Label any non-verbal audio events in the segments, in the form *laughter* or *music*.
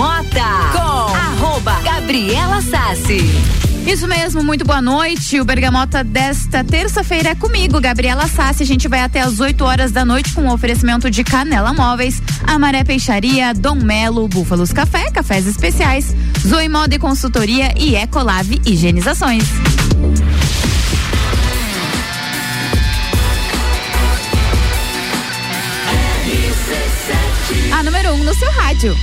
Bergamota com arroba Gabriela Sassi. Isso mesmo, muito boa noite. O Bergamota desta terça-feira é comigo, Gabriela Sassi. A gente vai até às 8 horas da noite com o oferecimento de Canela Móveis, Amaré Peixaria, Dom Melo, Búfalos Café, Cafés Especiais, Zoe Moda e Consultoria e Ecolave Higienizações. A número 1 um no seu rádio.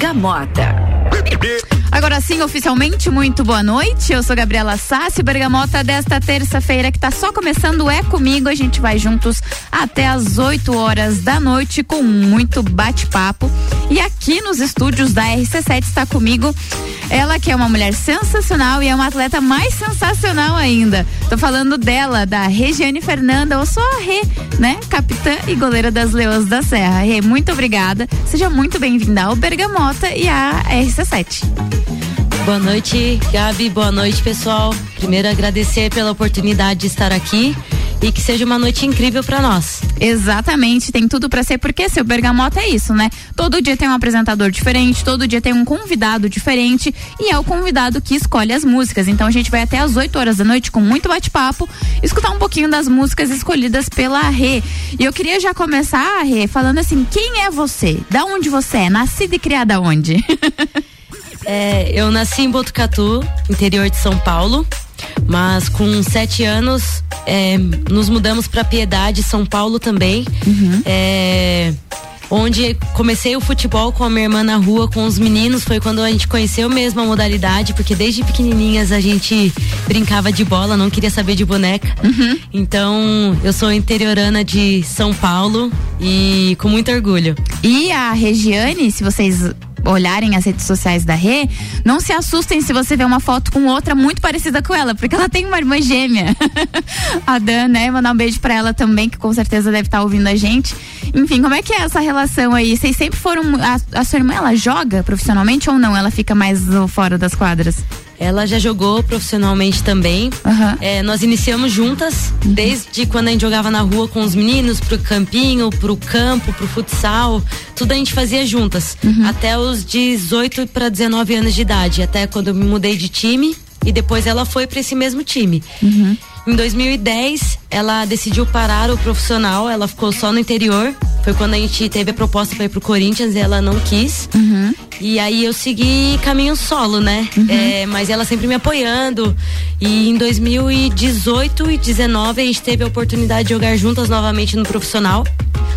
Bergamota. Agora sim, oficialmente, muito boa noite. Eu sou Gabriela Sassi, Bergamota desta terça-feira que está só começando é comigo. A gente vai juntos até as 8 horas da noite com muito bate-papo. E aqui nos estúdios da RC7 está comigo ela que é uma mulher sensacional e é uma atleta mais sensacional ainda. Tô falando dela, da Regiane Fernanda, ou só a Rê, né? Capitã e goleira das Leões da Serra. Rê, muito obrigada. Seja muito bem-vinda ao Bergamota e à RC7. Boa noite, Gabi. Boa noite, pessoal. Primeiro agradecer pela oportunidade de estar aqui e que seja uma noite incrível para nós. Exatamente, tem tudo para ser, porque seu Bergamota é isso, né? Todo dia tem um apresentador diferente, todo dia tem um convidado diferente e é o convidado que escolhe as músicas. Então a gente vai até às 8 horas da noite com muito bate-papo, escutar um pouquinho das músicas escolhidas pela Rê. E eu queria já começar, Rê, falando assim: quem é você? Da onde você é? Nascida e criada onde? *laughs* é, eu nasci em Botucatu, interior de São Paulo. Mas com sete anos, é, nos mudamos para Piedade, São Paulo também. Uhum. É, onde comecei o futebol com a minha irmã na rua, com os meninos. Foi quando a gente conheceu mesmo a modalidade, porque desde pequenininhas a gente brincava de bola, não queria saber de boneca. Uhum. Então, eu sou interiorana de São Paulo e com muito orgulho. E a Regiane, se vocês olharem as redes sociais da Rê, não se assustem se você ver uma foto com outra muito parecida com ela, porque ela tem uma irmã gêmea. *laughs* a Dan, né? Mandar um beijo pra ela também, que com certeza deve estar tá ouvindo a gente. Enfim, como é que é essa relação aí? Vocês sempre foram. A, a sua irmã, ela joga profissionalmente ou não? Ela fica mais fora das quadras? Ela já jogou profissionalmente também. Uhum. É, nós iniciamos juntas, uhum. desde quando a gente jogava na rua com os meninos, pro campinho, pro campo, pro futsal. Tudo a gente fazia juntas. Uhum. Até os 18 para 19 anos de idade. Até quando eu me mudei de time. E depois ela foi para esse mesmo time. Uhum. Em 2010, ela decidiu parar o profissional, ela ficou só no interior. Foi quando a gente teve a proposta para ir pro Corinthians e ela não quis. Uhum. E aí eu segui caminho solo, né? Uhum. É, mas ela sempre me apoiando. E em 2018 e 2019 a gente teve a oportunidade de jogar juntas novamente no profissional.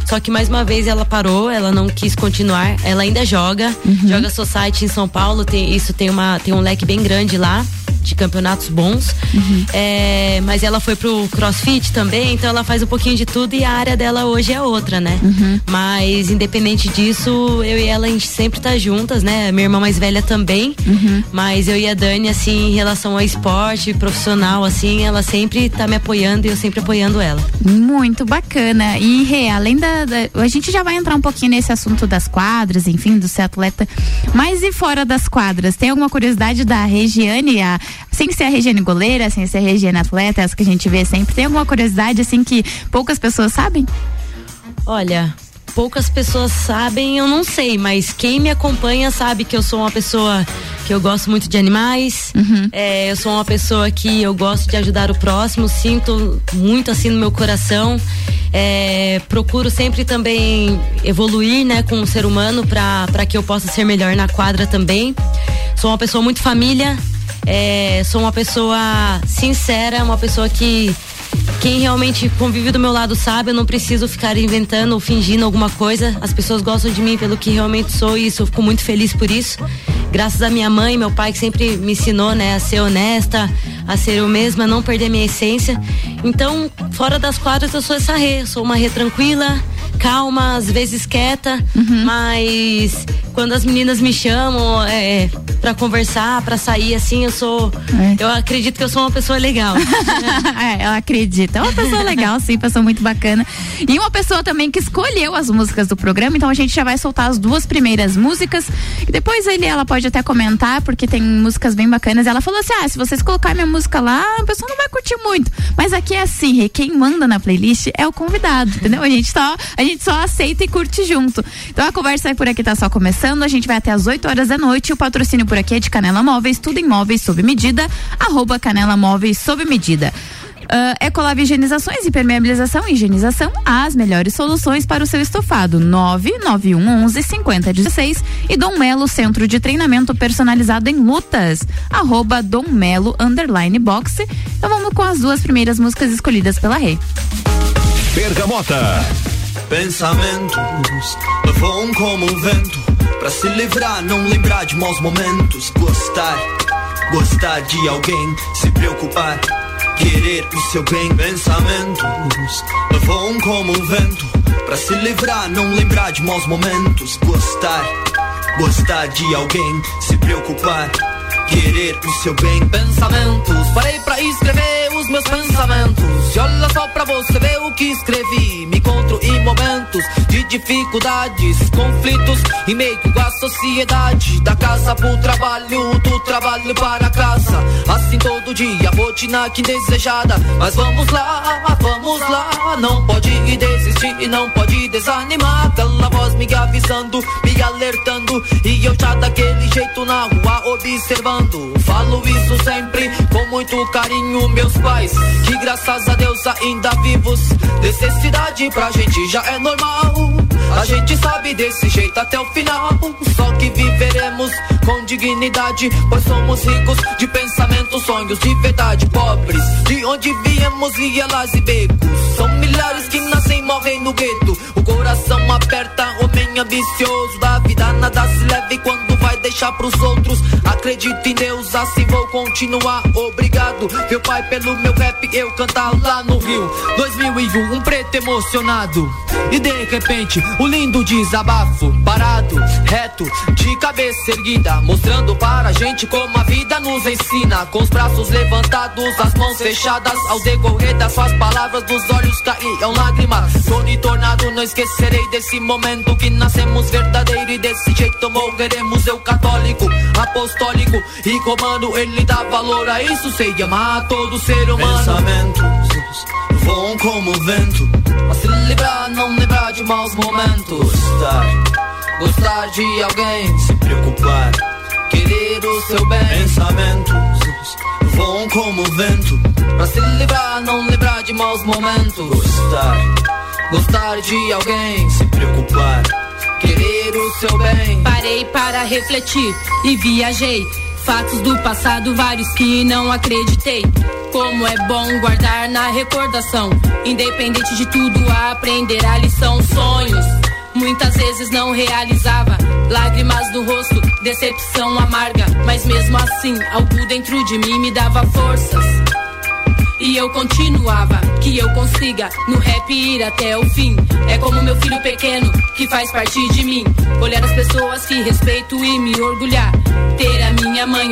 Só que mais uma vez ela parou, ela não quis continuar. Ela ainda joga, uhum. joga Society em São Paulo. Tem, isso tem, uma, tem um leque bem grande lá de campeonatos bons. Uhum. É, mas ela foi pro crossfit também, então ela faz um pouquinho de tudo e a área dela hoje é outra, né? Uhum. Mas independente disso, eu e ela a gente sempre tá juntas, né? Minha irmã mais velha também. Uhum. Mas eu e a Dani, assim, em relação ao esporte profissional, assim, ela sempre tá me apoiando e eu sempre apoiando ela. Muito bacana. E Rê, além da, da, A gente já vai entrar um pouquinho nesse assunto das quadras, enfim, do ser atleta. Mas e fora das quadras? Tem alguma curiosidade da Regiane, a, sem ser a Regiane goleira, sem ser a Regiane atleta, que a gente vê sempre, tem alguma curiosidade assim que poucas pessoas sabem? Olha, poucas pessoas sabem, eu não sei, mas quem me acompanha sabe que eu sou uma pessoa que eu gosto muito de animais, uhum. é, eu sou uma pessoa que eu gosto de ajudar o próximo, sinto muito assim no meu coração. É, procuro sempre também evoluir né, com o ser humano para que eu possa ser melhor na quadra também. Sou uma pessoa muito família, é, sou uma pessoa sincera, uma pessoa que quem realmente convive do meu lado sabe, eu não preciso ficar inventando ou fingindo alguma coisa. As pessoas gostam de mim pelo que realmente sou e isso, eu fico muito feliz por isso. Graças à minha mãe e meu pai que sempre me ensinou, né, a ser honesta, a ser eu mesma, a não perder minha essência. Então, fora das quadras eu sou essa rê, eu sou uma rê tranquila, calma, às vezes quieta, uhum. mas quando as meninas me chamam é, para conversar, para sair, assim, eu sou. É. Eu acredito que eu sou uma pessoa legal. *laughs* é, eu acredito. É uma pessoa legal, sim, pessoa muito bacana. E uma pessoa também que escolheu as músicas do programa, então a gente já vai soltar as duas primeiras músicas. E depois ele, ela pode até comentar, porque tem músicas bem bacanas. Ela falou assim: ah, se vocês colocarem minha música lá, a pessoa não vai curtir muito. Mas aqui é assim, quem manda na playlist é o convidado, entendeu? A gente só, a gente só aceita e curte junto. Então a conversa por aqui tá só começando. A gente vai até as 8 horas da noite. O patrocínio por aqui é de Canela Móveis, tudo em móveis sob medida, arroba Canela Móveis sob medida. Uh, Ecolab Higienizações, Impermeabilização e Higienização, as melhores soluções para o seu estofado. 991 11 5016 e Dom Melo Centro de Treinamento Personalizado em Lutas. Arroba Dom Melo Underline Boxe. Então vamos com as duas primeiras músicas escolhidas pela Rei. Bergamota. Pensamentos voam como um vento Pra se livrar, não lembrar de maus momentos. Gostar, gostar de alguém, se preocupar, querer o seu bem. Pensamentos voam como um vento. Pra se livrar, não lembrar de maus momentos. Gostar, gostar de alguém, se preocupar, querer o seu bem. Pensamentos, parei pra escrever os meus pensamentos. E olha só pra você ver o que escrevi. Me encontro em momentos de dificuldades, conflitos e meio à sociedade. Da casa pro trabalho, do trabalho para casa. Assim todo dia, rotina que indesejada. Mas vamos lá, vamos lá. Não pode desistir e não pode desanimar. Aquela voz me avisando, me alertando. E eu já daquele jeito na rua observando. Falo isso sempre com muito carinho, meus pais. Que graças a Deus ainda vivos. Necessidade pra gente já é normal. A gente sabe desse jeito até o final. Só que viveremos com dignidade, pois somos ricos de pensamentos, sonhos de verdade. Pobres, de onde viemos e elas e becos. São milhares que nascem e morrem no gueto. O coração aperta, homem ambicioso. Da vida nada se leve quando vai deixar pros outros. Acredito em Deus, assim vou continuar. Obrigado, meu pai, pelo meu rap. Eu cantar lá no Rio. 2001, um preto emocionado. E de repente, o lindo desabafo. Parado, reto, de cabeça erguida. Mostrando para a gente como a vida nos ensina. Com os braços levantados, as mãos fechadas. Ao decorrer das suas palavras, dos olhos caíam lágrimas. Tony tornado, não esquecerei desse momento que nascemos verdadeiro e desse jeito morreremos. Eu católico, apostólico e comando, ele dá valor a isso. Sei amar todo ser humano. Pensamentos voam como vento. Mas se livrar, não lembrar de maus momentos. Gostar, gostar de alguém, se preocupar, querer o seu bem. Pensamentos voam como vento. Pra se livrar, não lembrar de maus momentos. Gostar, gostar de alguém, se preocupar, querer o seu bem. Parei para refletir e viajei. Fatos do passado, vários que não acreditei. Como é bom guardar na recordação. Independente de tudo, aprender a lição. Sonhos, muitas vezes não realizava. Lágrimas no rosto, decepção amarga. Mas mesmo assim, algo dentro de mim me dava forças. E eu continuava, que eu consiga no rap ir até o fim. É como meu filho pequeno que faz parte de mim. Olhar as pessoas que respeito e me orgulhar.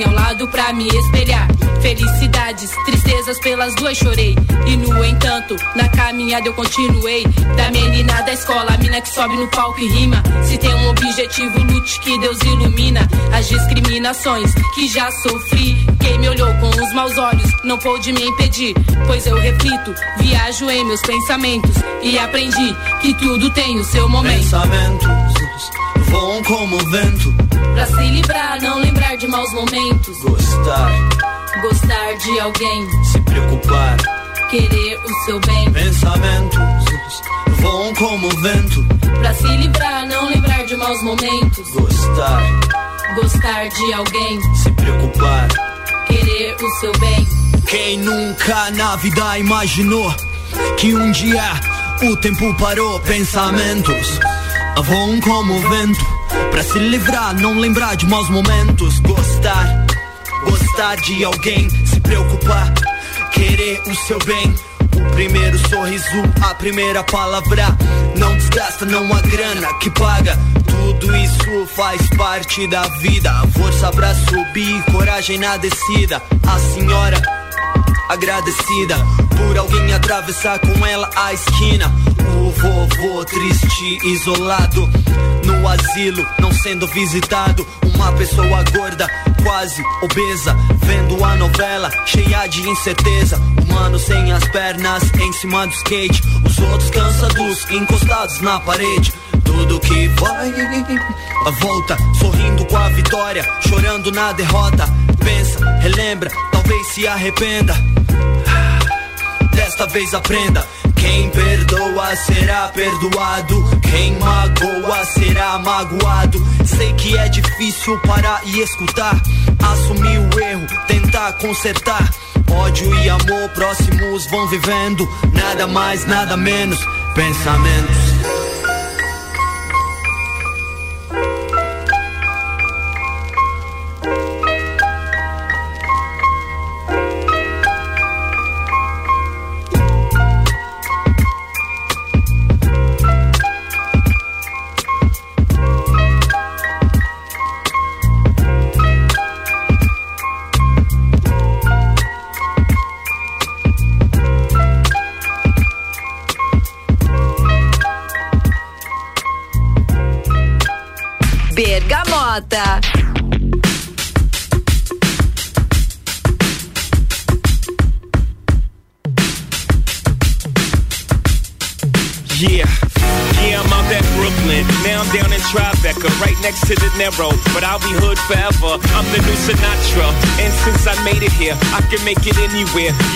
Ao lado pra me espelhar. Felicidades, tristezas pelas duas chorei. E no entanto, na caminhada eu continuei. Da menina da escola, a mina que sobe no palco e rima. Se tem um objetivo, lute que Deus ilumina. As discriminações que já sofri. Quem me olhou com os maus olhos não pôde me impedir. Pois eu reflito, viajo em meus pensamentos. E aprendi que tudo tem o seu momento. Pensamentos voam como vento. Pra se livrar, não lembrar de maus momentos. Gostar Gostar de alguém, se preocupar, querer o seu bem. Pensamentos voam como vento. Pra se livrar, não lembrar de maus momentos. Gostar, gostar de alguém, se preocupar, querer o seu bem. Quem nunca na vida imaginou que um dia o tempo parou? Pensamentos voam como vento. Pra se livrar, não lembrar de maus momentos. Gostar Gostar de alguém, se preocupar, querer o seu bem. O primeiro sorriso, a primeira palavra. Não desgasta, não há grana que paga Tudo isso faz parte da vida. Força pra subir, coragem na descida. A senhora agradecida por alguém atravessar com ela a esquina. O vovô triste, isolado no asilo, não sendo visitado. Uma pessoa gorda, quase obesa, vendo a novela cheia de incerteza. Humano sem as pernas em cima do skate, os outros cansados, encostados na parede. Tudo que vai, volta, sorrindo com a vitória, chorando na derrota. Pensa, relembra, talvez se arrependa. Desta vez aprenda. Quem perdoa será perdoado. Quem magoa será magoado. Sei que é difícil parar e escutar. Assumir o erro, tentar consertar. Ódio e amor próximos vão vivendo. Nada mais, nada menos. Pensamentos.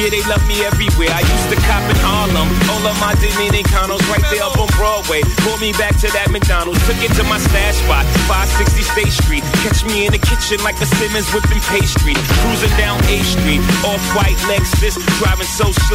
Yeah, they love me everywhere. I used to cop in Harlem, all of my Dominicanos right there up on Broadway. Pulled me back to that McDonald's, took it to my stash spot, 560 State Street. Catch me in the kitchen like a Simmons whipping pastry.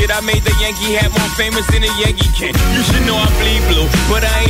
Shit, I made the Yankee hat more famous than a Yankee can. You should know I bleed blue, but I ain't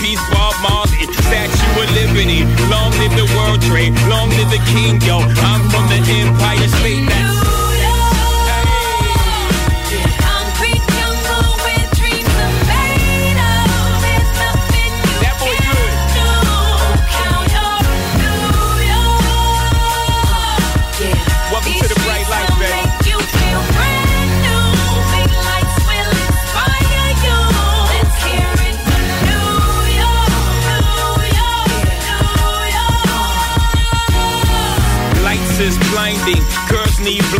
peace Bob Marley. Statue of Liberty, long live the World Trade, long live the King, yo. I'm from the Empire State, that's leave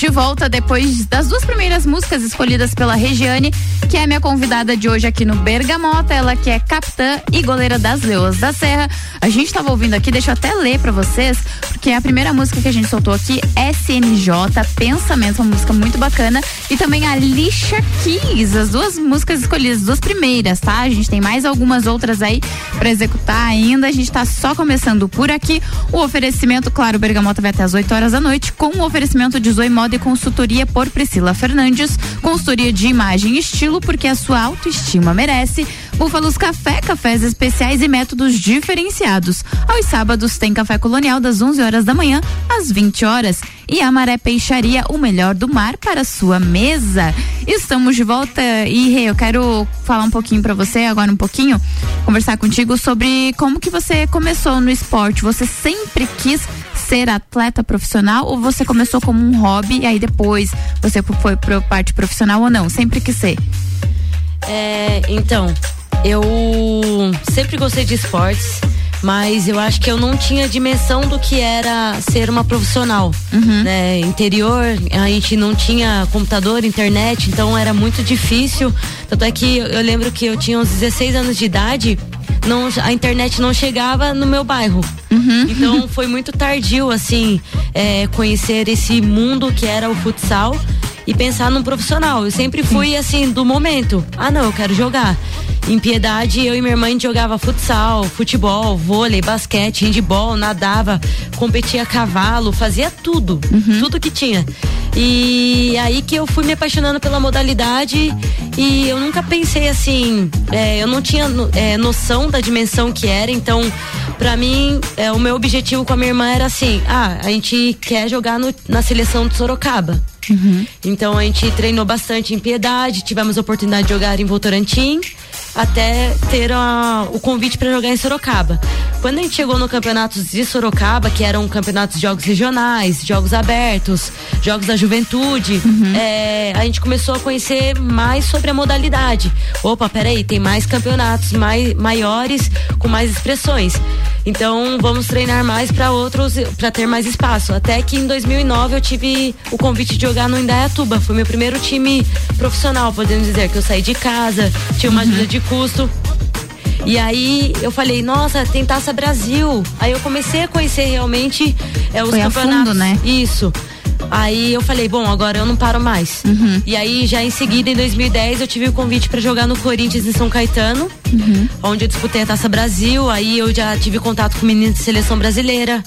De volta depois das duas primeiras músicas escolhidas pela Regiane, que é a minha convidada de hoje aqui no Bergamota, ela que é capitã e goleira das Leoas da Serra. A gente estava ouvindo aqui, deixa eu até ler para vocês, porque a primeira música que a gente soltou aqui, SNJ, Pensamento, uma música muito bacana, e também a Lixa Keys, as duas músicas escolhidas, as duas primeiras, tá? A gente tem mais algumas outras aí para executar ainda, a gente tá só começando por aqui. O oferecimento, claro, o Bergamota vai até as 8 horas da noite, com o oferecimento de Zoe Moda e consultoria por Priscila Fernandes, consultoria de imagem e estilo, porque a sua autoestima merece. Búfalos Café, cafés especiais e métodos diferenciados. Aos sábados tem café colonial das 11 horas da manhã às 20 horas. E a Maré Peixaria, o melhor do mar para sua mesa. Estamos de volta e eu quero falar um pouquinho para você agora um pouquinho, conversar contigo sobre como que você começou no esporte. Você sempre quis ser atleta profissional ou você começou como um hobby e aí depois você foi para parte profissional ou não? Sempre quis ser. É, então, eu sempre gostei de esportes mas eu acho que eu não tinha dimensão do que era ser uma profissional, uhum. né? Interior, a gente não tinha computador, internet, então era muito difícil. Tanto é que eu lembro que eu tinha uns 16 anos de idade, não, a internet não chegava no meu bairro. Uhum. Então foi muito tardio, assim, é, conhecer esse mundo que era o futsal e pensar num profissional. Eu sempre fui assim, do momento. Ah, não, eu quero jogar. Em Piedade, eu e minha irmã jogava futsal, futebol, vôlei, basquete, handball, nadava, competia a cavalo, fazia tudo, uhum. tudo que tinha. E aí que eu fui me apaixonando pela modalidade e eu nunca pensei assim, é, eu não tinha é, noção da dimensão que era, então para mim é, o meu objetivo com a minha irmã era assim, ah, a gente quer jogar no, na seleção de Sorocaba. Uhum. Então a gente treinou bastante em Piedade, tivemos a oportunidade de jogar em Votorantim até ter a, o convite para jogar em Sorocaba. Quando a gente chegou no campeonato de Sorocaba, que eram campeonatos de jogos regionais, jogos abertos, jogos da juventude, uhum. é, a gente começou a conhecer mais sobre a modalidade. Opa, peraí, tem mais campeonatos mais, maiores com mais expressões. Então vamos treinar mais para outros, para ter mais espaço. Até que em 2009 eu tive o convite de jogar no Indaiatuba. Foi meu primeiro time profissional, podemos dizer que eu saí de casa, tinha uma uhum. ajuda de custo. E aí eu falei, nossa, tem Taça Brasil. Aí eu comecei a conhecer realmente é, os Foi campeonatos. Fundo, né? Isso. Aí eu falei, bom, agora eu não paro mais. Uhum. E aí, já em seguida, em 2010, eu tive o convite para jogar no Corinthians em São Caetano, uhum. onde eu disputei a Taça Brasil. Aí eu já tive contato com meninos de seleção brasileira.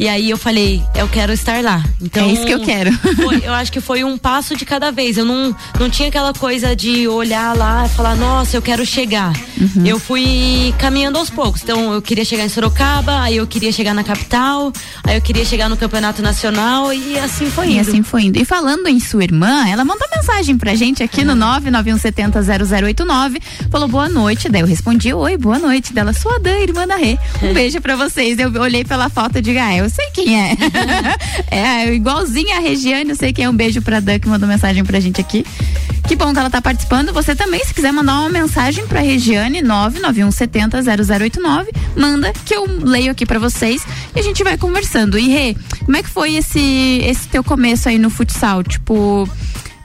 E aí eu falei, eu quero estar lá. Então, é isso que eu quero. *laughs* Foi, eu acho que foi um passo de cada vez. Eu não, não tinha aquela coisa de olhar lá e falar, nossa, eu quero chegar. Uhum. Eu fui caminhando aos poucos. Então eu queria chegar em Sorocaba, aí eu queria chegar na capital, aí eu queria chegar no campeonato nacional e assim foi indo. E assim foi indo. E falando em sua irmã, ela mandou mensagem pra gente aqui uhum. no 991700089. Falou boa noite. Daí eu respondi, oi, boa noite. Dela, sua Dan, irmã da Rê. Um *laughs* beijo pra vocês. Eu olhei pela foto e digo, ah, eu sei quem *laughs* é. é igualzinha a Regiane, eu sei quem é. Um beijo pra Dan que mandou mensagem pra gente aqui. Que bom que ela tá participando. Você também, se quiser mandar uma mensagem pra Regiane, 991700089, manda que eu leio aqui pra vocês e a gente vai conversando. E Rê, como é que foi esse, esse teu começo aí no futsal? Tipo,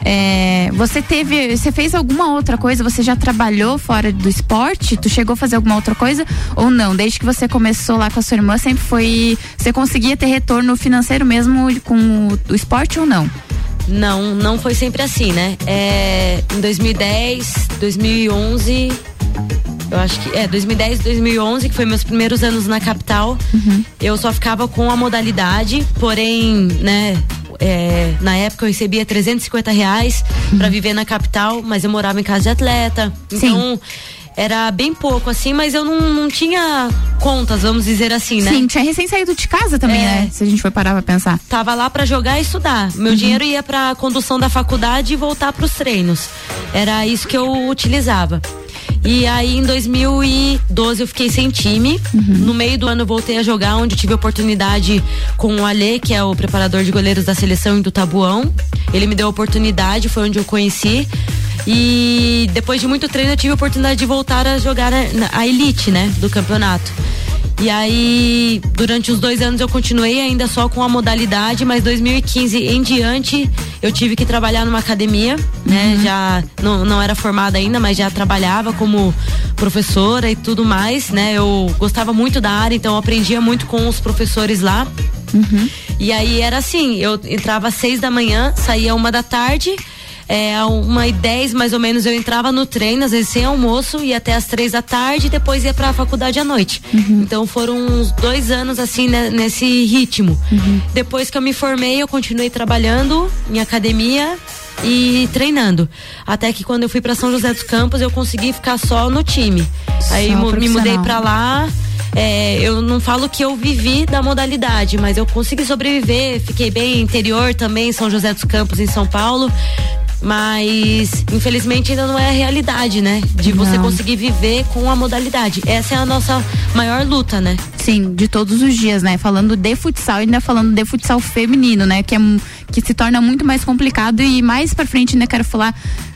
é, você teve, você fez alguma outra coisa? Você já trabalhou fora do esporte? Tu chegou a fazer alguma outra coisa ou não? Desde que você começou lá com a sua irmã, sempre foi, você conseguia ter retorno financeiro mesmo com o, o esporte ou não? Não, não foi sempre assim, né? É, em 2010, 2011, eu acho que é 2010, 2011, que foi meus primeiros anos na capital. Uhum. Eu só ficava com a modalidade, porém, né, é, na época eu recebia 350 reais uhum. para viver na capital, mas eu morava em casa de atleta. Então. Sim. Era bem pouco, assim, mas eu não, não tinha contas, vamos dizer assim, né? Sim, tinha recém saído de casa também, é, né? Se a gente for parar pra pensar. Tava lá para jogar e estudar. Meu uhum. dinheiro ia pra condução da faculdade e voltar pros treinos. Era isso que eu utilizava. E aí em 2012 eu fiquei sem time. Uhum. No meio do ano eu voltei a jogar, onde tive oportunidade com o Alê, que é o preparador de goleiros da seleção do Tabuão. Ele me deu a oportunidade, foi onde eu conheci. E depois de muito treino eu tive a oportunidade de voltar a jogar a, a elite, né, do campeonato. E aí, durante os dois anos eu continuei ainda só com a modalidade, mas 2015 em diante eu tive que trabalhar numa academia, né? Uhum. Já não, não era formada ainda, mas já trabalhava como professora e tudo mais, né? Eu gostava muito da área, então eu aprendia muito com os professores lá. Uhum. E aí era assim, eu entrava às seis da manhã, saía uma da tarde é, uma e dez mais ou menos eu entrava no treino, às vezes sem almoço, ia até as três da tarde e depois ia para a faculdade à noite. Uhum. Então foram uns dois anos assim né, nesse ritmo. Uhum. Depois que eu me formei, eu continuei trabalhando em academia e treinando. Até que quando eu fui para São José dos Campos, eu consegui ficar só no time. Só Aí me mudei para lá. É, eu não falo que eu vivi da modalidade, mas eu consegui sobreviver, fiquei bem interior também, São José dos Campos, em São Paulo mas infelizmente ainda não é a realidade, né? De você não. conseguir viver com a modalidade. Essa é a nossa maior luta, né? Sim, de todos os dias, né? Falando de futsal e ainda falando de futsal feminino, né? Que, é, que se torna muito mais complicado e mais pra frente, né? Quero falar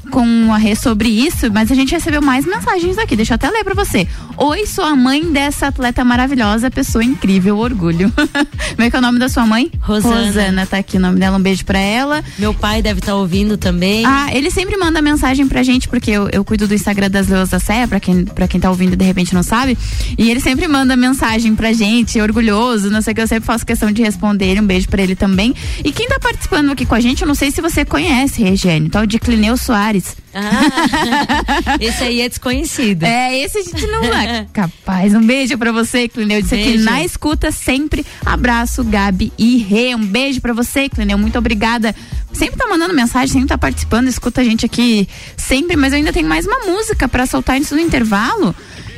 com a Rê sobre isso, mas a gente recebeu mais mensagens aqui. Deixa eu até ler pra você. Oi, sou a mãe dessa atleta maravilhosa, pessoa incrível, orgulho. *laughs* Como é que é o nome da sua mãe? Rosana. Rosana, tá aqui o nome dela, um beijo pra ela. Meu pai deve estar tá ouvindo também. Ah, ele sempre manda mensagem pra gente, porque eu, eu cuido do Instagram das Leões da Serra, pra quem, pra quem tá ouvindo de repente não sabe. E ele sempre manda mensagem pra gente, orgulhoso, não sei o que, eu sempre faço questão de responder ele, um beijo pra ele também. E quem tá participando aqui com a gente, eu não sei se você conhece, Regiane, tal de Clineu Soares. Ah, *laughs* esse aí é desconhecido. É, esse a gente não é *laughs* capaz. Um beijo pra você, Clineu. Disse aqui na escuta sempre. Abraço, Gabi e Rê. Um beijo pra você, Clineu. Muito obrigada. Sempre tá mandando mensagem, sempre tá participando, escuta a gente aqui sempre, mas eu ainda tenho mais uma música para soltar antes do intervalo.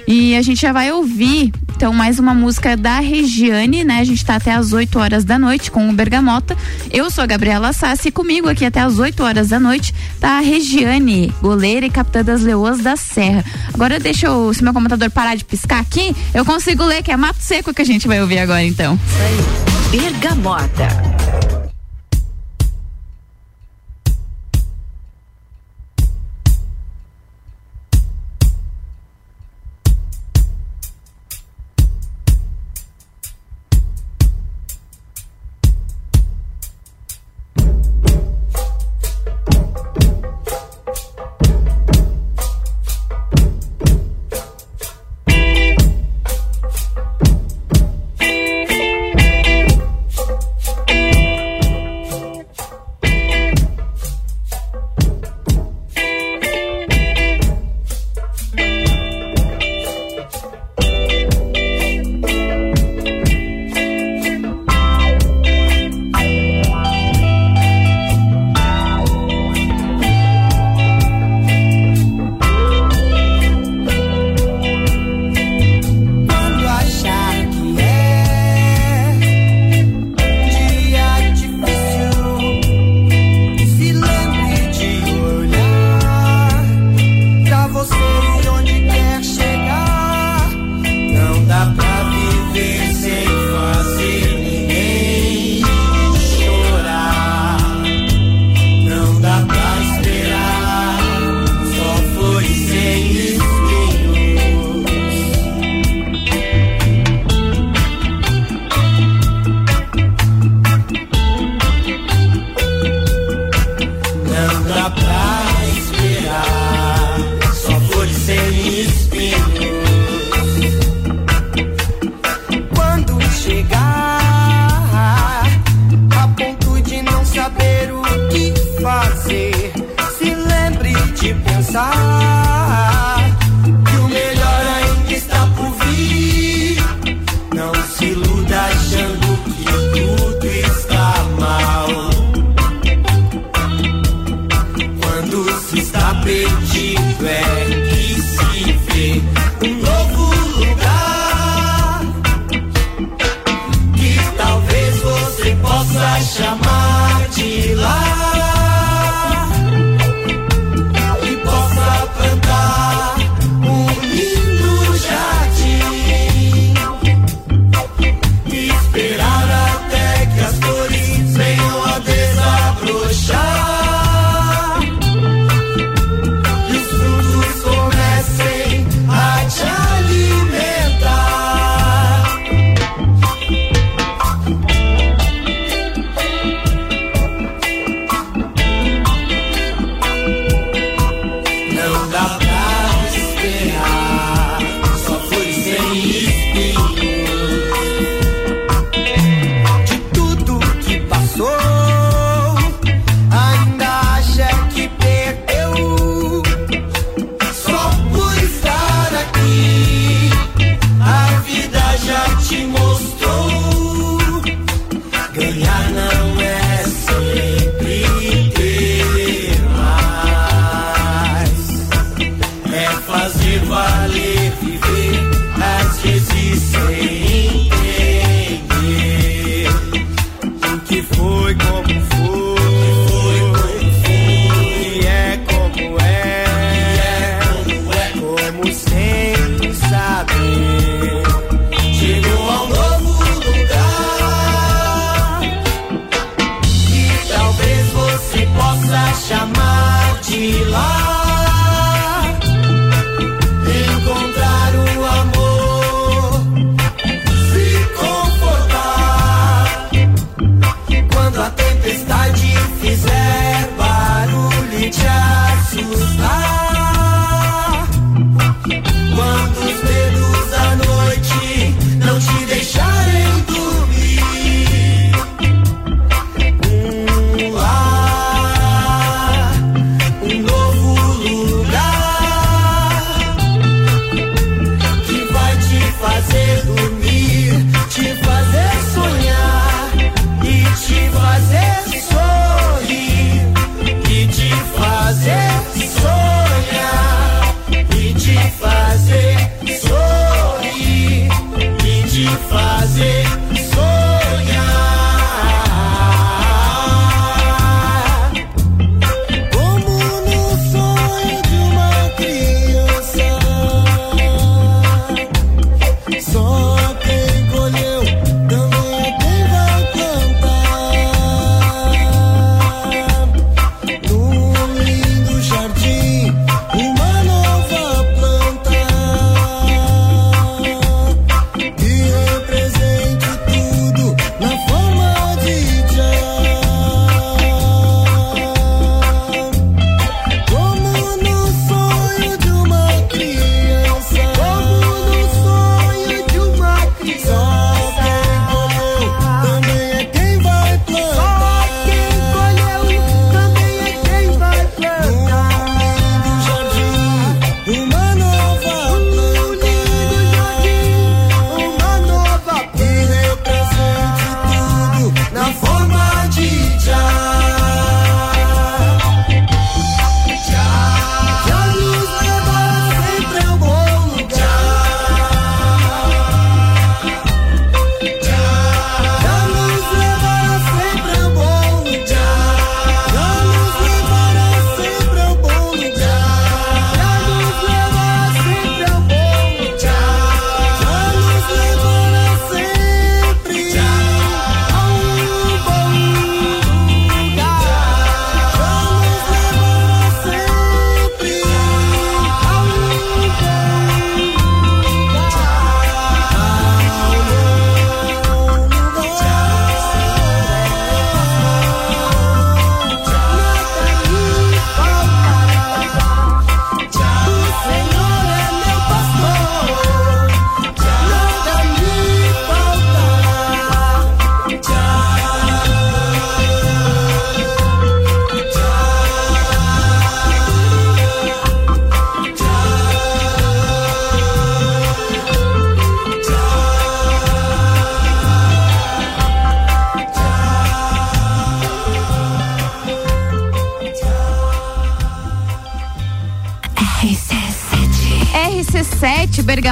E a gente já vai ouvir, então, mais uma música da Regiane, né? A gente tá até às 8 horas da noite com o Bergamota. Eu sou a Gabriela Sassi e comigo aqui até às 8 horas da noite tá a Regiane, goleira e capitã das Leoas da Serra. Agora deixa eu, se meu computador parar de piscar aqui, eu consigo ler que é Mato Seco que a gente vai ouvir agora, então. Isso aí. Bergamota.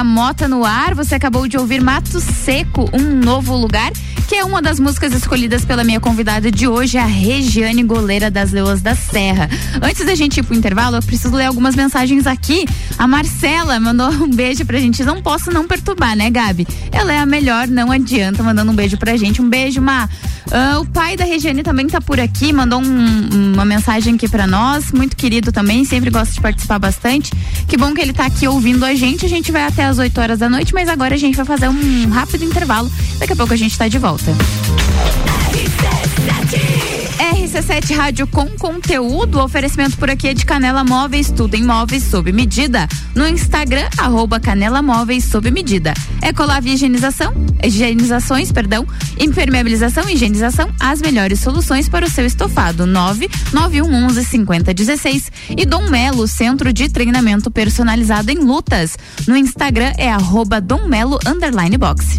RC7 Bergamota no ar. Você acabou de ouvir Mato Seco, um novo lugar, que é uma das músicas escolhidas pela minha convidada de hoje, a Regiane Goleira das Leoas da Serra. Antes da gente ir pro intervalo, eu preciso ler algumas mensagens aqui. A Marcela mandou *laughs* um beijo pra gente. Não posso não perturbar, né, Gabi? Ela é a melhor, não adianta, mandando um beijo pra gente. Um beijo, Má. Ah, o pai da Regiane também tá por aqui, mandou um- uma mensagem aqui pra nós, muito querido também, sempre gosta de participar bastante. Que bom que ele tá aqui ouvindo a gente. A gente vai até as 8 horas da noite, mas agora a gente vai fazer um rápido intervalo. Daqui a pouco a gente tá de volta. RC7 Rádio com conteúdo, oferecimento por aqui é de Canela Móveis, tudo em móveis sob medida. No Instagram, arroba Canela Móveis sob medida. Ecolave Higienização, higienizações, perdão, impermeabilização e higienização, as melhores soluções para o seu estofado. 99111 5016 e Dom Melo, centro de treinamento personalizado em lutas. No Instagram é arroba Dom Melo underline box.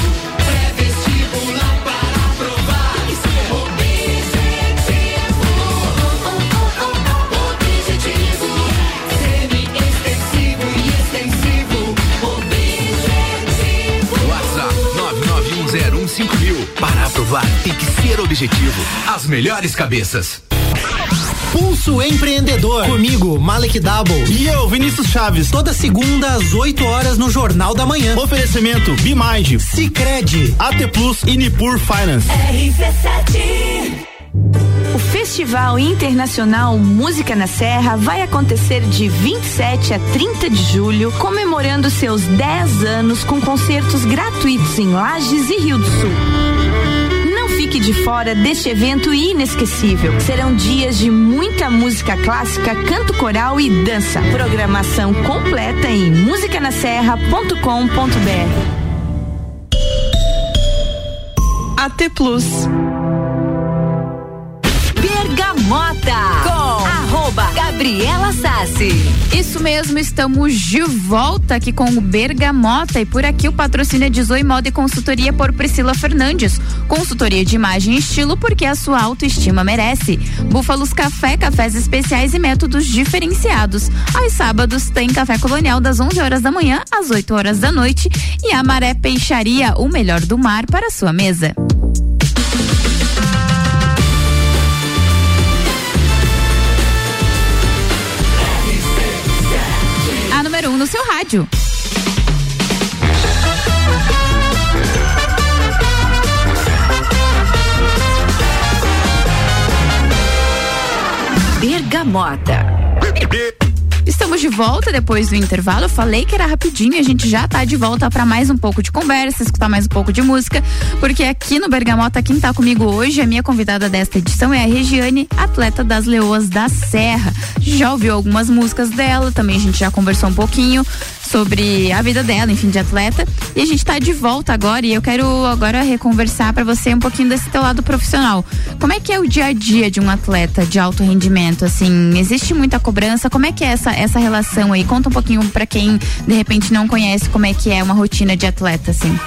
Objetivo. As melhores cabeças. Pulso Empreendedor. Comigo, Malek Double. E eu, Vinícius Chaves. Toda segunda às 8 horas no Jornal da Manhã. Oferecimento Bimind, Cicred, AT Plus e Nipur Finance. RC7 o Festival Internacional Música na Serra vai acontecer de 27 a 30 de julho, comemorando seus 10 anos com concertos gratuitos em Lages e Rio do Sul fique de fora deste evento inesquecível. Serão dias de muita música clássica, canto coral e dança. Programação completa em musicanaserra.com.br. AT Plus. Bergamota Gabriela Sassi. Isso mesmo, estamos de volta aqui com o Bergamota e por aqui o patrocínio é de Zoe Moda e Consultoria por Priscila Fernandes. Consultoria de imagem e estilo porque a sua autoestima merece. Búfalos Café, cafés especiais e métodos diferenciados. Aos sábados tem café colonial das 11 horas da manhã às 8 horas da noite e a Maré Peixaria, o melhor do mar para sua mesa. Rádio. Bergamota. Estamos de volta depois do intervalo. Eu falei que era rapidinho, a gente já tá de volta para mais um pouco de conversa, escutar mais um pouco de música, porque aqui no Bergamota quem tá comigo hoje, a minha convidada desta edição é a Regiane, atleta das Leoas da Serra. Já ouviu algumas músicas dela, também a gente já conversou um pouquinho sobre a vida dela, enfim, de atleta. E a gente está de volta agora e eu quero agora reconversar para você um pouquinho desse teu lado profissional. Como é que é o dia a dia de um atleta de alto rendimento? Assim, existe muita cobrança? Como é que é essa, essa relação aí? Conta um pouquinho para quem de repente não conhece como é que é uma rotina de atleta, assim.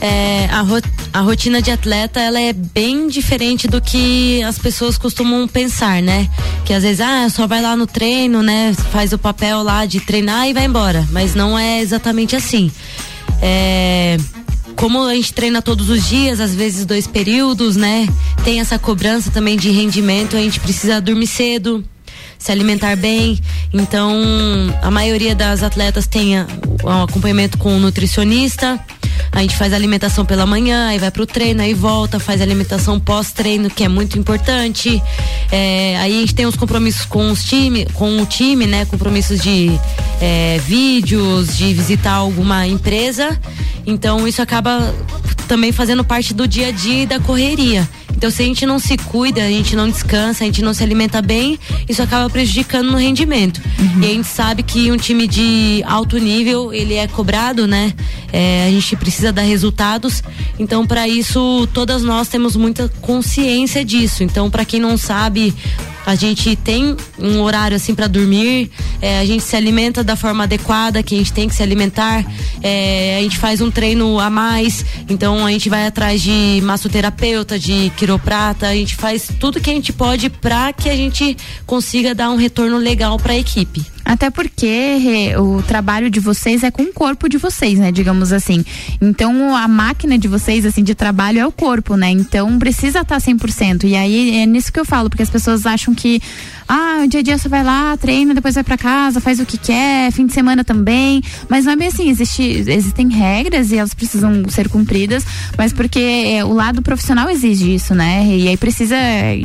É, a, ro a rotina de atleta ela é bem diferente do que as pessoas costumam pensar, né? Que às vezes, ah, só vai lá no treino, né? Faz o papel lá de treinar e vai embora. Mas não é exatamente assim. É, como a gente treina todos os dias, às vezes dois períodos, né? Tem essa cobrança também de rendimento, a gente precisa dormir cedo. Se alimentar bem. Então, a maioria das atletas tem um acompanhamento com um nutricionista. A gente faz alimentação pela manhã, aí vai pro treino, aí volta, faz alimentação pós-treino, que é muito importante. É, aí a gente tem os compromissos com os time, com o time, né? Compromissos de é, vídeos, de visitar alguma empresa. Então isso acaba também fazendo parte do dia a dia e da correria. Então, se a gente não se cuida, a gente não descansa, a gente não se alimenta bem, isso acaba prejudicando no rendimento. Uhum. E a gente sabe que um time de alto nível, ele é cobrado, né? É, a gente precisa dar resultados. Então, para isso, todas nós temos muita consciência disso. Então, para quem não sabe, a gente tem um horário assim para dormir, é, a gente se alimenta da forma adequada que a gente tem que se alimentar, é, a gente faz um treino a mais, então a gente vai atrás de massoterapeuta, de quiroprata, a gente faz tudo que a gente pode para que a gente consiga dar um retorno legal para a equipe. Até porque o trabalho de vocês é com o corpo de vocês, né? Digamos assim. Então a máquina de vocês, assim, de trabalho é o corpo, né? Então precisa estar 100%. E aí é nisso que eu falo, porque as pessoas acham que ah, o dia a dia você vai lá, treina, depois vai para casa, faz o que quer, fim de semana também. Mas não é bem assim, existe, existem regras e elas precisam ser cumpridas, mas porque é, o lado profissional exige isso, né? E aí precisa,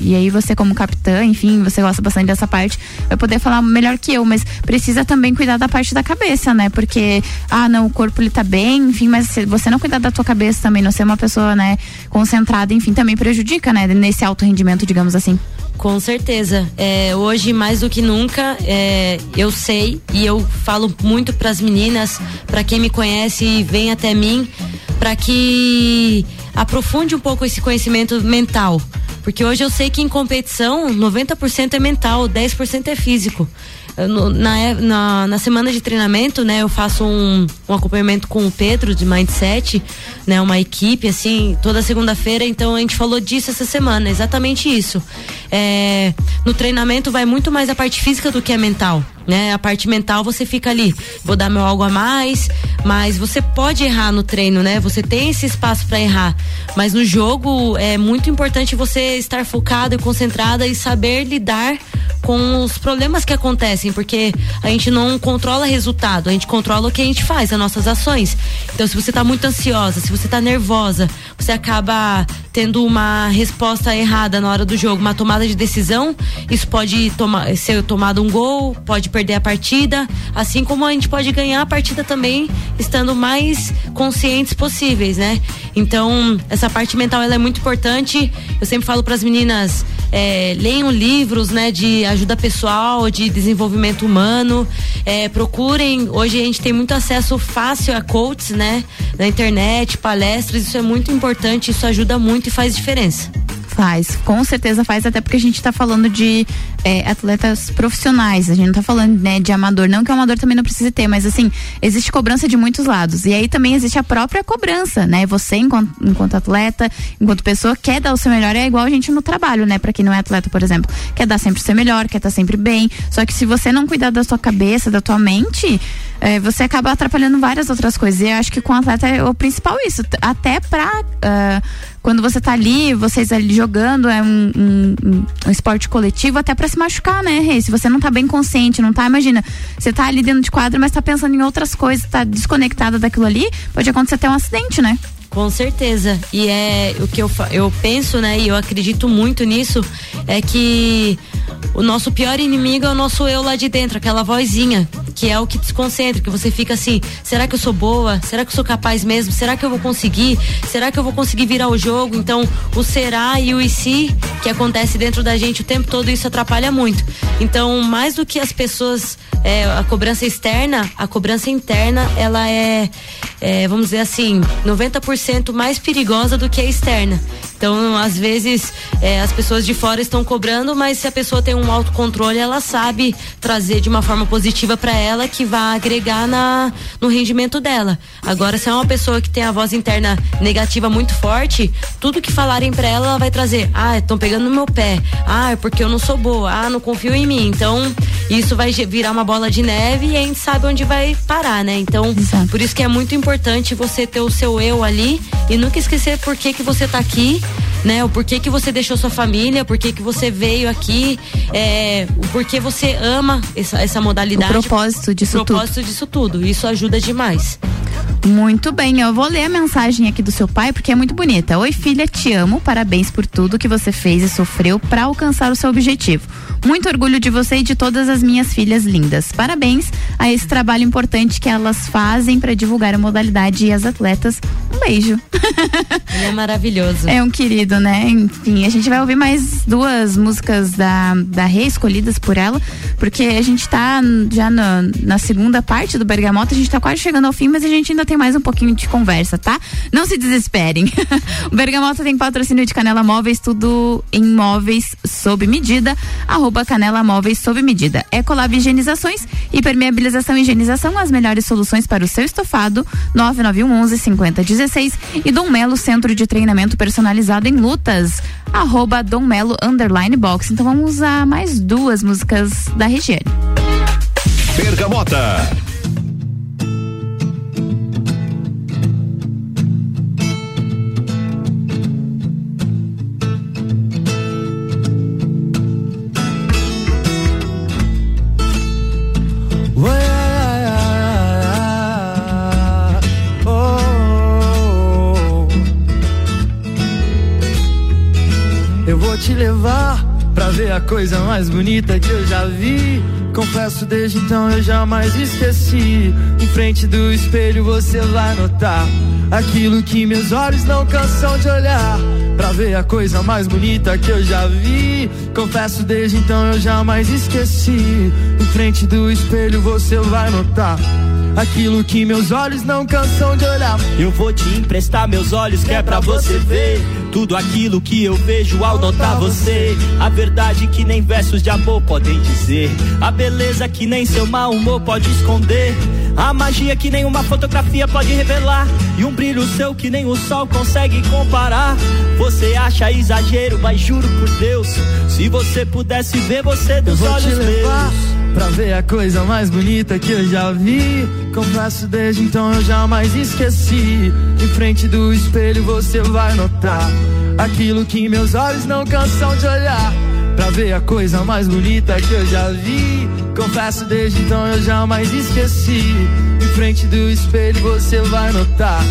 e aí você como capitã, enfim, você gosta bastante dessa parte, vai poder falar melhor que eu, mas precisa também cuidar da parte da cabeça, né? Porque, ah, não, o corpo ele tá bem, enfim, mas se você não cuidar da tua cabeça também, não ser uma pessoa, né, concentrada, enfim, também prejudica, né, nesse alto rendimento, digamos assim. Com certeza. É, hoje, mais do que nunca, é, eu sei e eu falo muito para as meninas, para quem me conhece e vem até mim, para que aprofunde um pouco esse conhecimento mental. Porque hoje eu sei que em competição, 90% é mental, 10% é físico na, na, na, semana de treinamento, né, eu faço um, um acompanhamento com o Pedro de Mindset, né, uma equipe, assim, toda segunda-feira, então a gente falou disso essa semana, exatamente isso. É, no treinamento vai muito mais a parte física do que a mental né? A parte mental você fica ali, vou dar meu algo a mais, mas você pode errar no treino, né? Você tem esse espaço para errar, mas no jogo é muito importante você estar focado e concentrada e saber lidar com os problemas que acontecem, porque a gente não controla resultado, a gente controla o que a gente faz, as nossas ações. Então, se você tá muito ansiosa, se você tá nervosa, você acaba tendo uma resposta errada na hora do jogo, uma tomada de decisão, isso pode tomar, ser tomado um gol, pode perder a partida, assim como a gente pode ganhar a partida também estando mais conscientes possíveis, né? Então, essa parte mental ela é muito importante. Eu sempre falo para as meninas, é, leiam livros, né, de ajuda pessoal, de desenvolvimento humano, é, procurem, hoje a gente tem muito acesso fácil a coaches, né, na internet, palestras, isso é muito importante, isso ajuda muito e faz diferença. Faz, com certeza faz, até porque a gente está falando de é, atletas profissionais, a gente não tá falando né, de amador, não que o amador também não precise ter, mas assim, existe cobrança de muitos lados. E aí também existe a própria cobrança, né? Você, enquanto, enquanto atleta, enquanto pessoa, quer dar o seu melhor, é igual a gente no trabalho, né? Pra quem não é atleta, por exemplo, quer dar sempre o seu melhor, quer estar tá sempre bem. Só que se você não cuidar da sua cabeça, da tua mente, é, você acaba atrapalhando várias outras coisas. E eu acho que com o atleta é o principal isso. Até pra. Uh, quando você tá ali, vocês ali jogando, é um, um, um esporte coletivo, até para se machucar, né, Rei? Se você não tá bem consciente, não tá, imagina, você tá ali dentro de quadro, mas tá pensando em outras coisas, tá desconectada daquilo ali, pode acontecer até um acidente, né? Com certeza. E é o que eu, eu penso, né? E eu acredito muito nisso, é que o nosso pior inimigo é o nosso eu lá de dentro, aquela vozinha, que é o que desconcentra, que você fica assim, será que eu sou boa? Será que eu sou capaz mesmo? Será que eu vou conseguir? Será que eu vou conseguir virar o jogo? Então, o será e o e se que acontece dentro da gente o tempo todo, isso atrapalha muito. Então, mais do que as pessoas, é, a cobrança externa, a cobrança interna, ela é, é vamos dizer assim, 90% mais perigosa do que a externa. Então, às vezes, é, as pessoas de fora estão cobrando, mas se a pessoa tem um autocontrole, ela sabe trazer de uma forma positiva para ela que vai agregar na, no rendimento dela. Agora, se é uma pessoa que tem a voz interna negativa muito forte, tudo que falarem para ela, ela vai trazer: ah, estão pegando no meu pé, ah, é porque eu não sou boa, ah, não confio em mim. Então, isso vai virar uma bola de neve e a gente sabe onde vai parar, né? Então, Exato. por isso que é muito importante você ter o seu eu ali e nunca esquecer por que, que você tá aqui né? O porquê que você deixou sua família, o porquê que você veio aqui, é, o porquê você ama essa, essa modalidade. O propósito disso o propósito tudo. disso tudo. Isso ajuda demais. Muito bem, eu vou ler a mensagem aqui do seu pai porque é muito bonita. Oi, filha, te amo. Parabéns por tudo que você fez e sofreu para alcançar o seu objetivo. Muito orgulho de você e de todas as minhas filhas lindas. Parabéns a esse trabalho importante que elas fazem para divulgar a modalidade e as atletas. Um beijo. Ele é maravilhoso. É um querido, né? Enfim, a gente vai ouvir mais duas músicas da, da Rei escolhidas por ela, porque a gente tá já na, na segunda parte do Bergamota, a gente tá quase chegando ao fim, mas a gente ainda tem mais um pouquinho de conversa, tá? Não se desesperem. *laughs* o Bergamota tem patrocínio de Canela Móveis, tudo em móveis sob medida. Arroba Canela Móveis sob medida. Ecolab Higienizações, impermeabilização e higienização, as melhores soluções para o seu estofado, 991 11 5016 e Dom Melo Centro de Treinamento Personalizado em Lutas, arroba Dom Melo Underline Box. Então vamos a mais duas músicas da Regiane. Bergamota. Coisa mais bonita que eu já vi. Confesso, desde então eu jamais esqueci. Em frente do espelho você vai notar aquilo que meus olhos não cansam de olhar. Pra ver a coisa mais bonita que eu já vi. Confesso, desde então eu jamais esqueci. Em frente do espelho você vai notar aquilo que meus olhos não cansam de olhar. Eu vou te emprestar meus olhos que é pra você ver tudo aquilo que eu vejo ao notar você. A verdade que nem versos de amor podem dizer, a beleza que nem seu mau humor pode esconder. A magia que nenhuma fotografia pode revelar. E um brilho seu que nem o sol consegue comparar. Você acha exagero, mas juro por Deus. Se você pudesse ver você dos olhos meus. Pra ver a coisa mais bonita que eu já vi. Confesso desde então eu jamais esqueci. Em frente do espelho você vai notar aquilo que meus olhos não cansam de olhar. Pra ver a coisa mais bonita que eu já vi. Confesso desde então eu jamais esqueci. Em frente do espelho você vai notar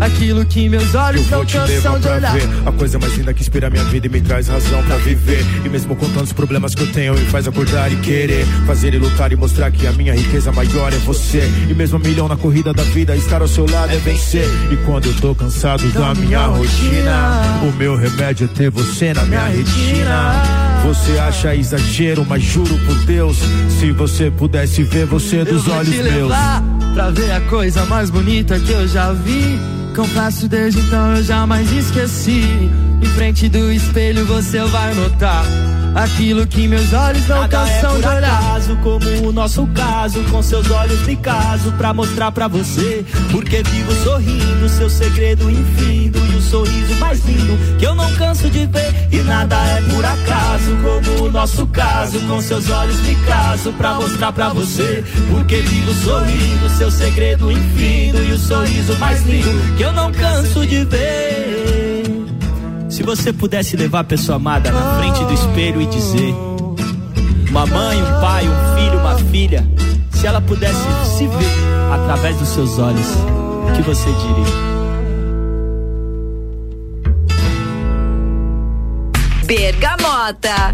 aquilo que meus olhos não cansam de olhar. Ver a coisa mais linda que inspira minha vida e me traz razão pra viver. E mesmo com tantos problemas que eu tenho, me faz acordar e querer fazer e lutar e mostrar que a minha riqueza maior é você. E mesmo um milhão na corrida da vida, estar ao seu lado é vencer. E quando eu tô cansado da minha rotina, o meu remédio é ter você na minha retina. Você acha exagero, mas juro por Deus, se você pudesse ver você dos olhos meus. Pra ver a coisa mais bonita que eu já vi. Confesso desde então eu jamais esqueci. Em frente do espelho você vai notar aquilo que meus olhos não Nada cansam é de olhar. Acaso, como o nosso caso, com seus olhos me caso pra mostrar pra você. Porque vivo sorrindo, seu segredo infindo e o sorriso mais lindo que eu não canso de ver. E nada é por acaso, como o nosso caso, com seus olhos me caso pra mostrar pra você. Porque vivo sorrindo, seu segredo infindo e o sorriso mais lindo que eu não canso de ver. Se você pudesse levar a pessoa amada na frente do espelho e dizer: Uma mãe, um pai, um filho, uma filha, se ela pudesse se ver através dos seus olhos, o que você diria? Bergamota.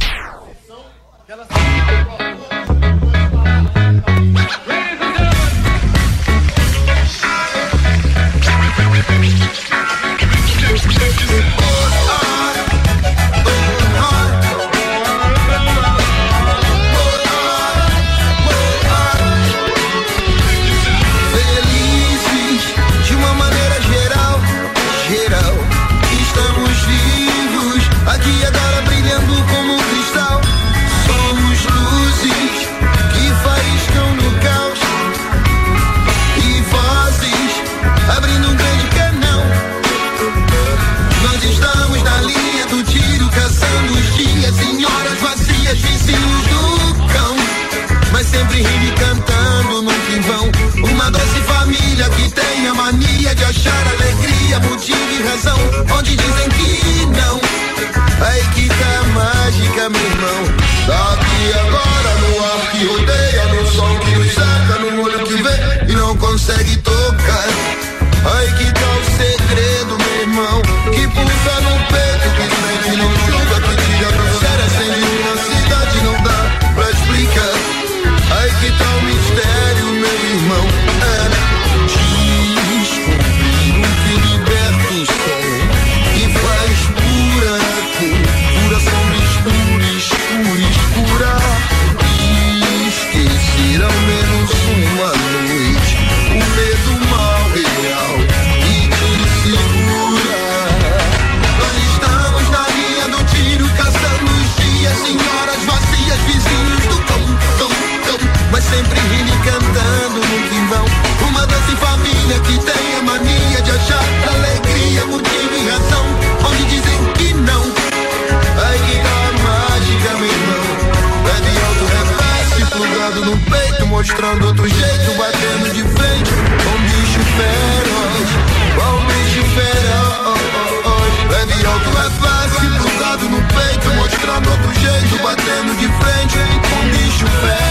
Onde dizem mostrando outro jeito, batendo de frente. Com bicho feroz, com bicho feroz. Leve alto é fácil, cruzado no peito, mostrando outro jeito, batendo de frente. Com bicho feroz,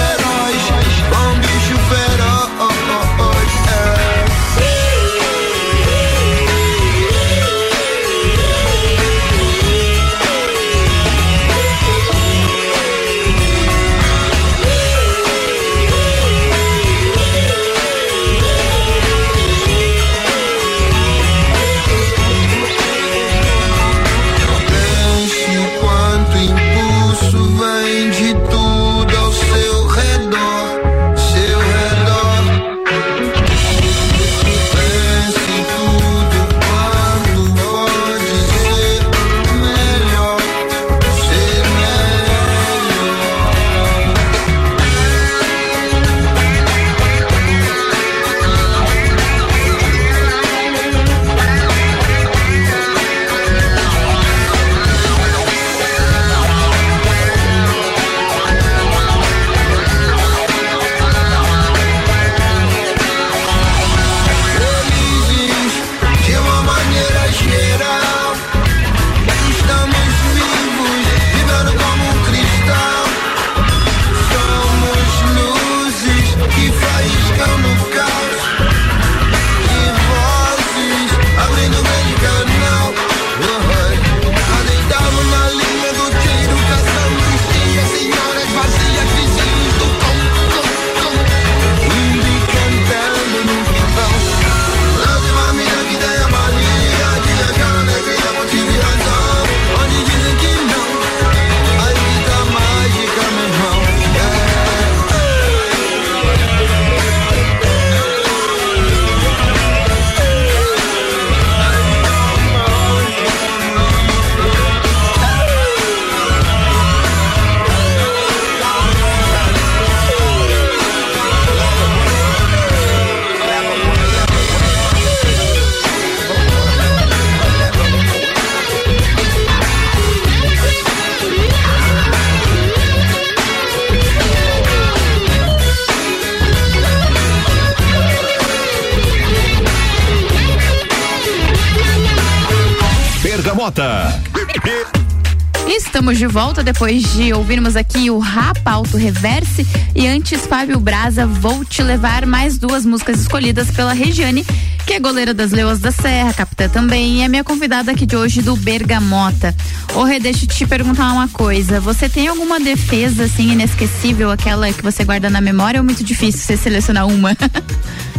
de volta depois de ouvirmos aqui o Rapa Alto Reverse e antes Fábio Braza Vou Te Levar, mais duas músicas escolhidas pela Regiane, que é goleira das Leoas da Serra, capitã também, e é minha convidada aqui de hoje do Bergamota. Ô Rê, deixa eu te perguntar uma coisa, você tem alguma defesa assim inesquecível, aquela que você guarda na memória ou é muito difícil você selecionar uma? *laughs*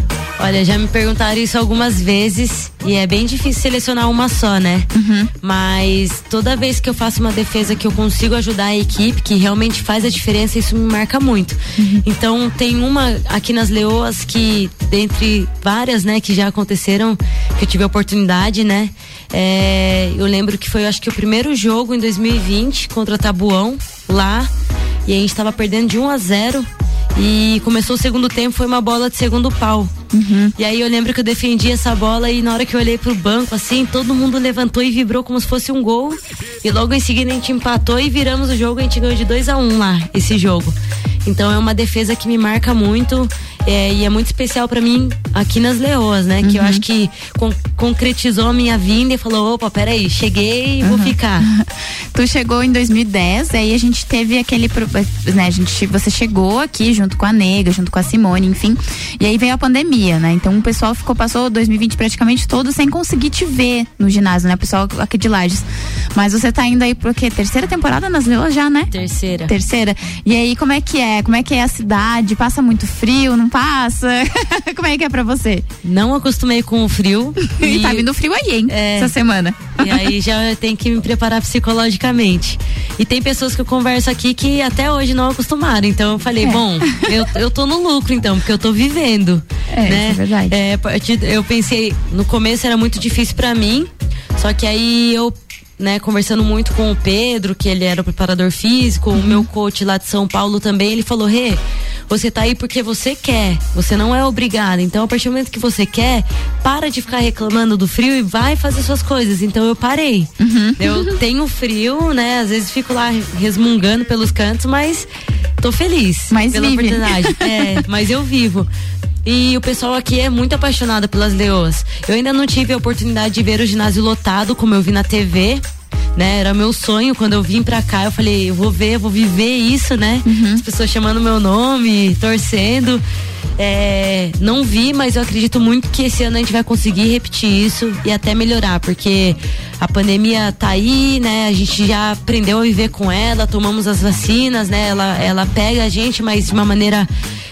Olha, já me perguntaram isso algumas vezes e é bem difícil selecionar uma só, né? Mas toda vez que eu faço uma defesa que eu consigo ajudar a equipe, que realmente faz a diferença, isso me marca muito. Então tem uma aqui nas Leoas que, dentre várias, né, que já aconteceram, que eu tive a oportunidade, né? é, eu lembro que foi, acho que o primeiro jogo em 2020 contra Tabuão, lá. E a gente tava perdendo de 1 a 0 e começou o segundo tempo, foi uma bola de segundo pau. E aí eu lembro que eu defendi essa bola e na hora que eu olhei pro banco, assim, todo mundo levantou e vibrou como se fosse um gol. E logo em seguida a gente empatou e viramos o jogo, a gente ganhou de 2 a 1 um lá, esse jogo. Então é uma defesa que me marca muito é, e é muito especial pra mim aqui nas Leoas, né? Que eu acho que con- concretizou a minha vinda e falou, opa, peraí, cheguei e vou ficar. *laughs* Tu chegou em 2010, aí a gente teve aquele, né, a gente, você chegou aqui junto com a Nega, junto com a Simone, enfim, e aí veio a pandemia, né? Então o pessoal ficou, passou 2020 praticamente todo sem conseguir te ver no ginásio, né? O pessoal aqui de Lages. Mas você tá indo aí pro quê? Terceira temporada nas Leoas já, né? Terceira. Terceira. E aí, como é que é? Como é que é a cidade? Passa muito frio? Não passa? *laughs* como é que é pra você? Não acostumei com o frio. *laughs* E tá vindo frio aí, hein? Essa semana. E aí já tem que me preparar psicologicamente. E tem pessoas que eu converso aqui que até hoje não acostumaram. Então eu falei, É. bom, eu, eu tô no lucro então, porque eu tô vivendo. É, né? isso é verdade. É, eu pensei, no começo era muito difícil pra mim, só que aí eu. Né, conversando muito com o Pedro, que ele era o preparador físico, Uhum. o meu coach lá de São Paulo também, ele falou: Rê, você tá aí porque você quer, você não é obrigada. Então, a partir do momento que você quer, para de ficar reclamando do frio e vai fazer suas coisas. Então, eu parei. Uhum. Eu *laughs* tenho frio, né? Às vezes fico lá resmungando pelos cantos, mas tô feliz mas pela vive. oportunidade. *laughs* é, mas eu vivo. E o pessoal aqui é muito apaixonado pelas leoas. Eu ainda não tive a oportunidade de ver o ginásio lotado, como eu vi na TV. Né, era meu sonho quando eu vim pra cá. Eu falei, eu vou ver, eu vou viver isso, né? As pessoas chamando meu nome, torcendo. É, não vi, mas eu acredito muito que esse ano a gente vai conseguir repetir isso e até melhorar, porque a pandemia tá aí, né? A gente já aprendeu a viver com ela, tomamos as vacinas, né? Ela, ela pega a gente, mas de uma maneira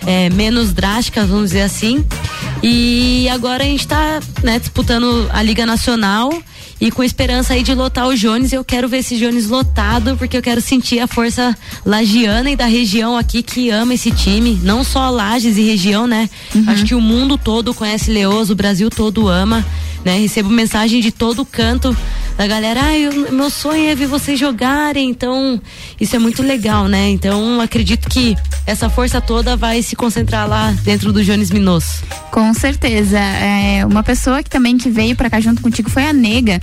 é, menos drástica, vamos dizer assim. E agora a gente tá né, disputando a Liga Nacional e com esperança aí de lotar o Jones. Eu quero ver esse Jones lotado, porque eu quero sentir a força lagiana e da região aqui que ama esse time. Não só Lages e região, né? Acho que o mundo todo conhece Leoso, o Brasil todo ama. Né? Recebo mensagem de todo canto da galera, ah, eu, meu sonho é ver vocês jogarem, então isso é muito legal, né? Então acredito que essa força toda vai se concentrar lá dentro do Jones Minos. Com certeza. É, uma pessoa que também que veio pra cá junto contigo foi a Nega.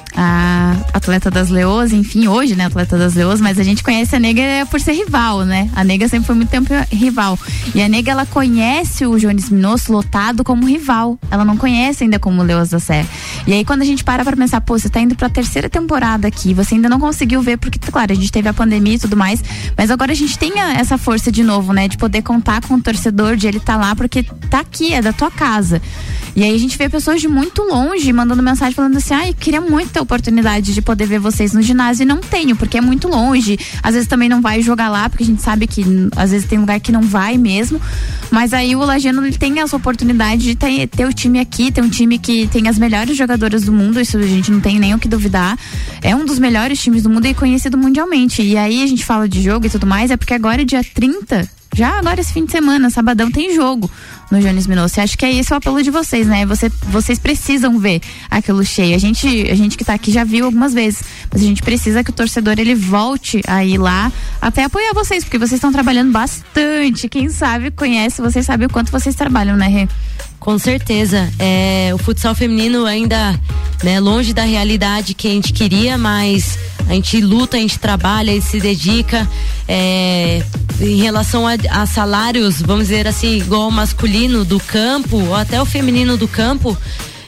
A atleta das Leoas, enfim, hoje, né, atleta das Leoas, mas a gente conhece a Nega por ser rival, né? A Nega sempre foi muito tempo rival. E a Nega, ela conhece o Jones Minosso lotado como rival. Ela não conhece ainda como Leoas da Serra. E aí, quando a gente para pra pensar, pô, você tá indo pra terceira temporada aqui, você ainda não conseguiu ver, porque, claro, a gente teve a pandemia e tudo mais, mas agora a gente tem essa força de novo, né, de poder contar com o torcedor, de ele tá lá, porque tá aqui, é da tua casa. E aí a gente vê pessoas de muito longe mandando mensagem falando assim: ai, queria muito oportunidade de poder ver vocês no ginásio e não tenho, porque é muito longe. Às vezes também não vai jogar lá, porque a gente sabe que às vezes tem lugar que não vai mesmo. Mas aí o Lajano ele tem essa oportunidade de ter, ter o time aqui, ter um time que tem as melhores jogadoras do mundo, isso a gente não tem nem o que duvidar. É um dos melhores times do mundo e conhecido mundialmente. E aí a gente fala de jogo e tudo mais, é porque agora é dia 30 já agora esse fim de semana, sabadão, tem jogo no Jones Minosso. Acho que é esse o apelo de vocês, né? Você, vocês precisam ver aquilo cheio. A gente, a gente que tá aqui já viu algumas vezes, mas a gente precisa que o torcedor ele volte a ir lá até apoiar vocês, porque vocês estão trabalhando bastante. Quem sabe conhece, vocês sabem o quanto vocês trabalham, né, Rê? Com certeza. É, o futsal feminino ainda né, longe da realidade que a gente queria, mas a gente luta, a gente trabalha, a gente se dedica. É, em relação a, a salários, vamos dizer assim, igual o masculino do campo, ou até o feminino do campo,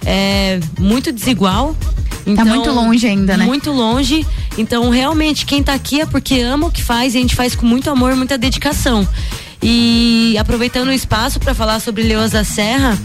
é muito desigual. Tá muito longe ainda, né? Muito longe. Então, realmente, quem tá aqui é porque ama o que faz e a gente faz com muito amor, muita dedicação. E aproveitando o espaço para falar sobre Leoas da Serra,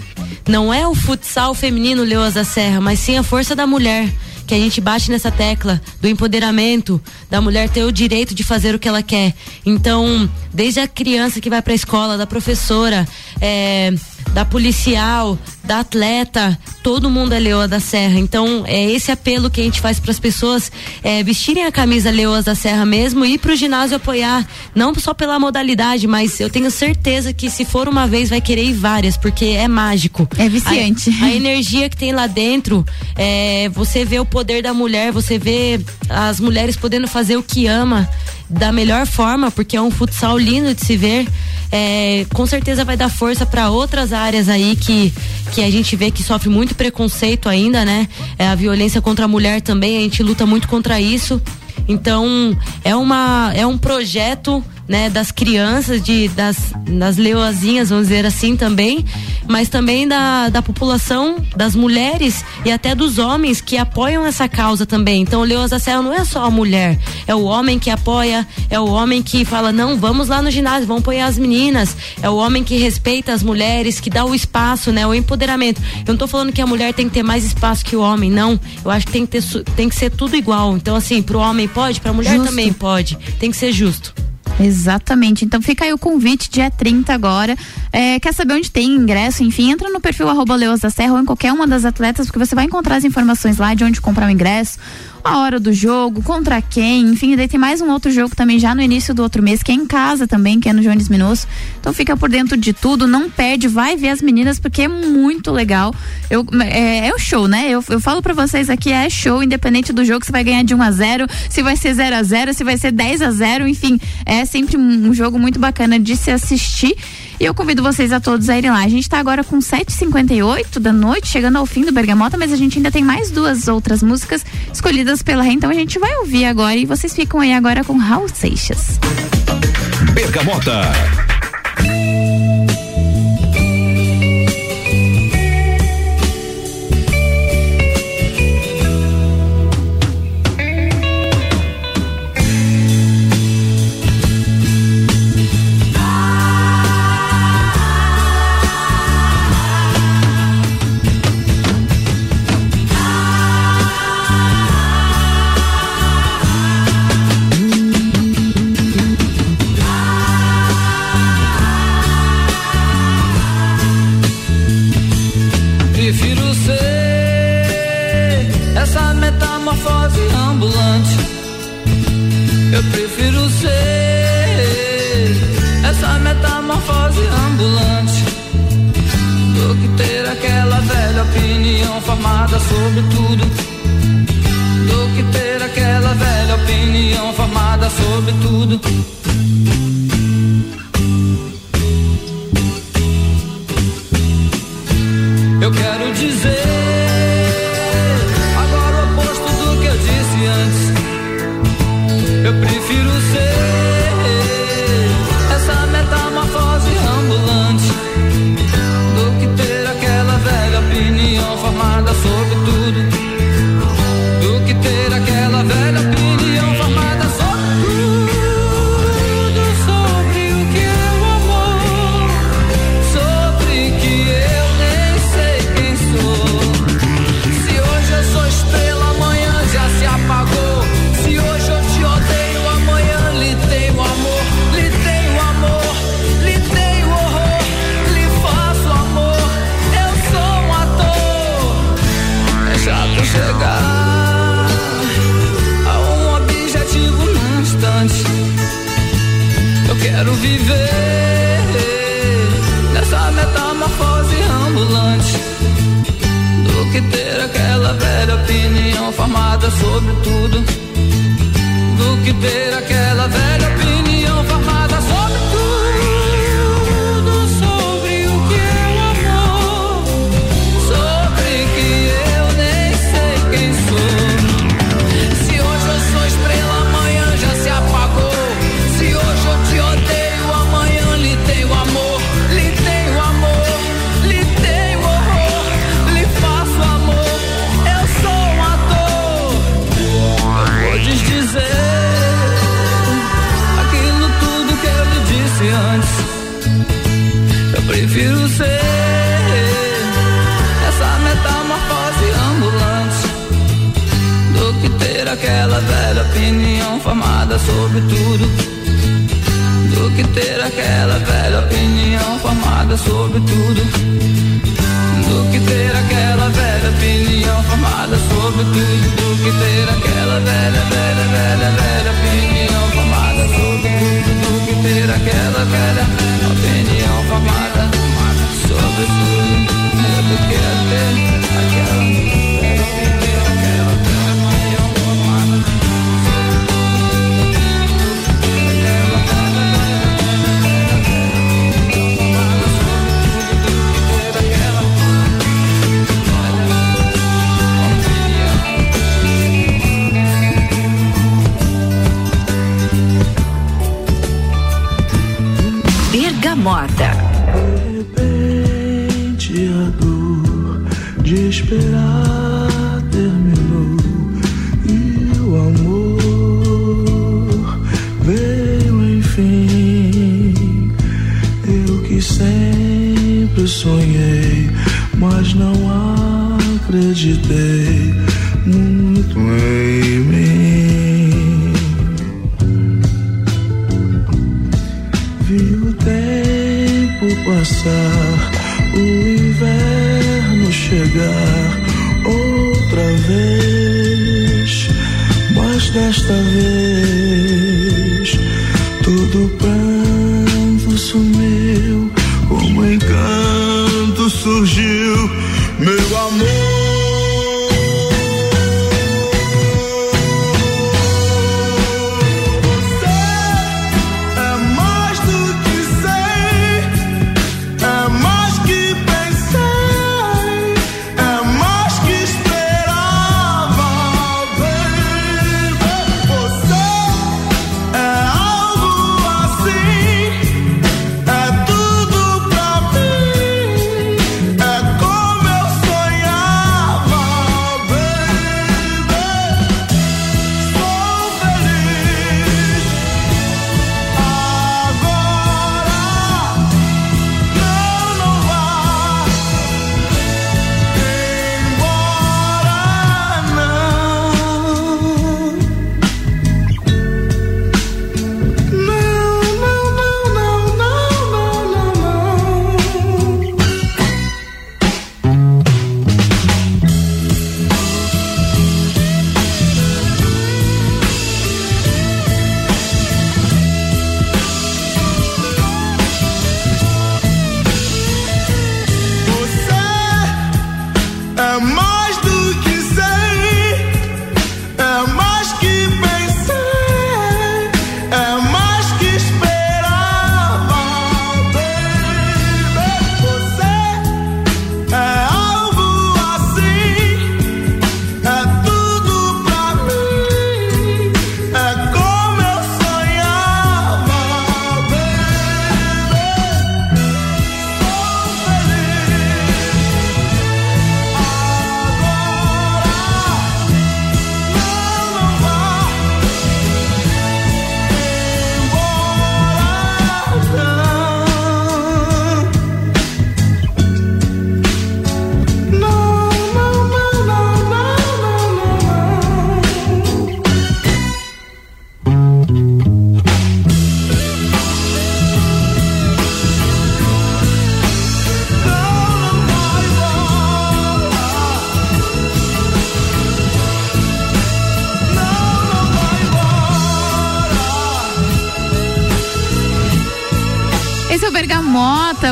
não é o futsal feminino Leoas da Serra, mas sim a força da mulher. Que a gente bate nessa tecla do empoderamento, da mulher ter o direito de fazer o que ela quer. Então, desde a criança que vai pra escola, da professora, é, da policial, da atleta, todo mundo é Leoa da Serra. Então, é esse apelo que a gente faz para as pessoas é, vestirem a camisa Leoas da Serra mesmo e ir pro ginásio apoiar, não só pela modalidade, mas eu tenho certeza que se for uma vez vai querer ir várias, porque é mágico. É viciante. A, a energia que tem lá dentro, é, você vê o poder da mulher, você vê as mulheres podendo fazer o que ama da melhor forma, porque é um futsal lindo de se ver. É, com certeza vai dar força para outras áreas aí que, que a gente vê que sofre muito preconceito ainda, né? É, a violência contra a mulher também, a gente luta muito contra isso. Então, é uma é um projeto né, das crianças, de, das, das leoazinhas, vamos dizer assim também, mas também da, da população, das mulheres e até dos homens que apoiam essa causa também. Então, o Leoas da Serra não é só a mulher, é o homem que apoia, é o homem que fala, não, vamos lá no ginásio, vamos apoiar as meninas, é o homem que respeita as mulheres, que dá o espaço, né, o empoderamento. Eu não tô falando que a mulher tem que ter mais espaço que o homem, não. Eu acho que tem que, ter, tem que ser tudo igual. Então, assim, pro homem pode, pra mulher Justo. também pode. Tem que ser justo. Exatamente. Então fica aí o convite, dia 30 agora. É, quer saber onde tem ingresso? Enfim, entra no perfil arroba Leoas da Serra ou em qualquer uma das atletas, porque você vai encontrar as informações lá de onde comprar o ingresso, a hora do jogo, contra quem, enfim, daí tem mais um outro jogo também já no início do outro mês, que é em casa também, que é no Jones Minosso. Então fica por dentro de tudo, não perde, vai ver as meninas, porque é muito legal. Eu, é, é um show, né? Eu, eu falo pra vocês aqui, é show, independente do jogo, você vai ganhar de 1 a 0 se vai ser 0 a 0 se vai ser 10 a 0 enfim, é sempre um jogo muito bacana de se assistir. E eu convido vocês a todos a irem lá. A gente tá agora com 7h58 da noite, chegando ao fim do Bergamota, mas a gente ainda tem mais duas outras músicas escolhidas pela Rê, então a gente vai ouvir agora e vocês ficam aí agora com Raul Seixas. Bergamota.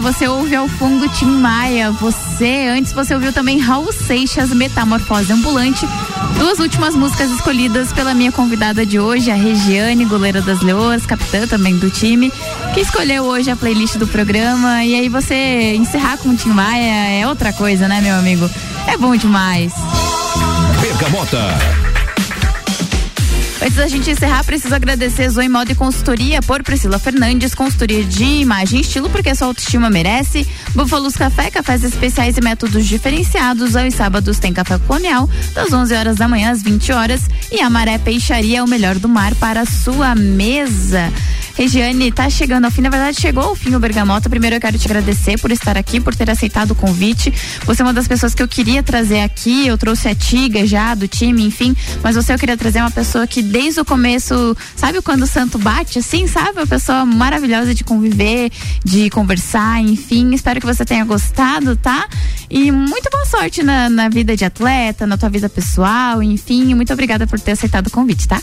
Você ouve ao fundo Tim Maia. Você, antes você ouviu também Raul Seixas, Metamorfose Ambulante. Duas últimas músicas escolhidas pela minha convidada de hoje, a Regiane, goleira das Leoas, capitã também do time, que escolheu hoje a playlist do programa. E aí você encerrar com Tim Maia é outra coisa, né, meu amigo? É bom demais. Bergamota. Antes da gente encerrar, preciso agradecer Zoe Moda e Consultoria por Priscila Fernandes, consultoria de imagem e estilo, porque sua autoestima merece. Búfalos Café, cafés especiais e métodos diferenciados. Aos sábados tem café colonial, das 11 horas da manhã às 20 horas. E a Maré Peixaria é o melhor do mar para a sua mesa. Regiane, tá chegando ao fim. Na verdade, chegou ao fim o Bergamota. Primeiro eu quero te agradecer por estar aqui, por ter aceitado o convite. Você é uma das pessoas que eu queria trazer aqui. Eu trouxe a Tiga já do time, enfim. Mas você eu queria trazer uma pessoa que desde o começo, sabe quando o santo bate assim, sabe? Uma pessoa maravilhosa de conviver, de conversar, enfim. Espero que você tenha gostado, tá? E muito boa sorte na, na vida de atleta, na tua vida pessoal, enfim. Muito obrigada por ter aceitado o convite, tá?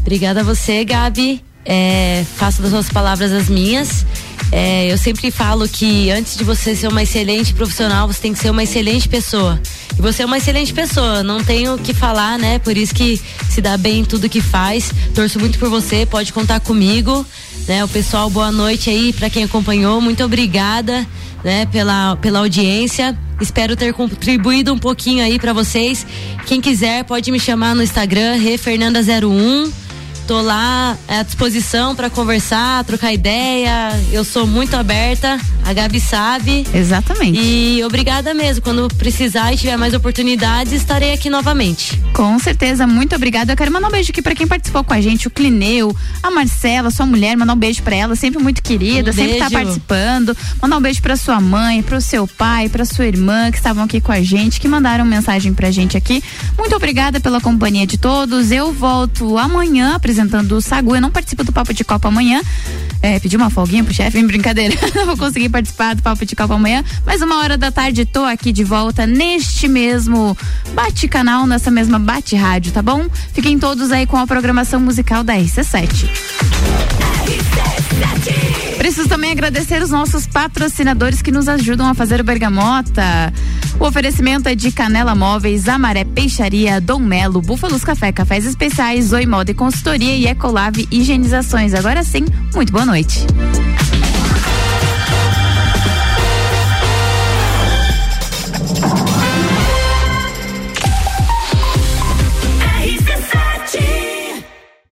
Obrigada a você, Gabi é, faço das suas palavras as minhas. É, eu sempre falo que antes de você ser uma excelente profissional, você tem que ser uma excelente pessoa. E você é uma excelente pessoa, não tenho o que falar, né? Por isso que se dá bem em tudo que faz. Torço muito por você, pode contar comigo. Né? O pessoal, boa noite aí para quem acompanhou. Muito obrigada, né, pela, pela audiência. Espero ter contribuído um pouquinho aí para vocês. Quem quiser pode me chamar no Instagram, refernanda01 Tô lá à disposição para conversar, trocar ideia. Eu sou muito aberta. A Gabi sabe. Exatamente. E obrigada mesmo. Quando precisar e tiver mais oportunidades, estarei aqui novamente. Com certeza, muito obrigada. Eu quero mandar um beijo aqui para quem participou com a gente, o Clineu, a Marcela, sua mulher, mandar um beijo para ela, sempre muito querida, um sempre tá participando. Mandar um beijo para sua mãe, para o seu pai, para sua irmã que estavam aqui com a gente, que mandaram mensagem pra gente aqui. Muito obrigada pela companhia de todos. Eu volto amanhã apresentando o Sagu. Eu não participo do Papo de Copa amanhã. É, pedi uma folguinha pro chefe, brincadeira. *laughs* não vou conseguir participar do Papo de Copa amanhã. Mas uma hora da tarde tô aqui de volta neste mesmo bate-canal, nessa mesma bate-rádio, tá bom? Fiquem todos aí com a programação musical da RC7. Preciso também agradecer os nossos patrocinadores que nos ajudam a fazer o Bergamota. O oferecimento é de Canela Móveis, Amaré Peixaria, Dom Melo, Búfalos Café, Cafés Especiais, Oi Moda e Consultoria e Ecolave Higienizações. Agora sim, muito boa noite.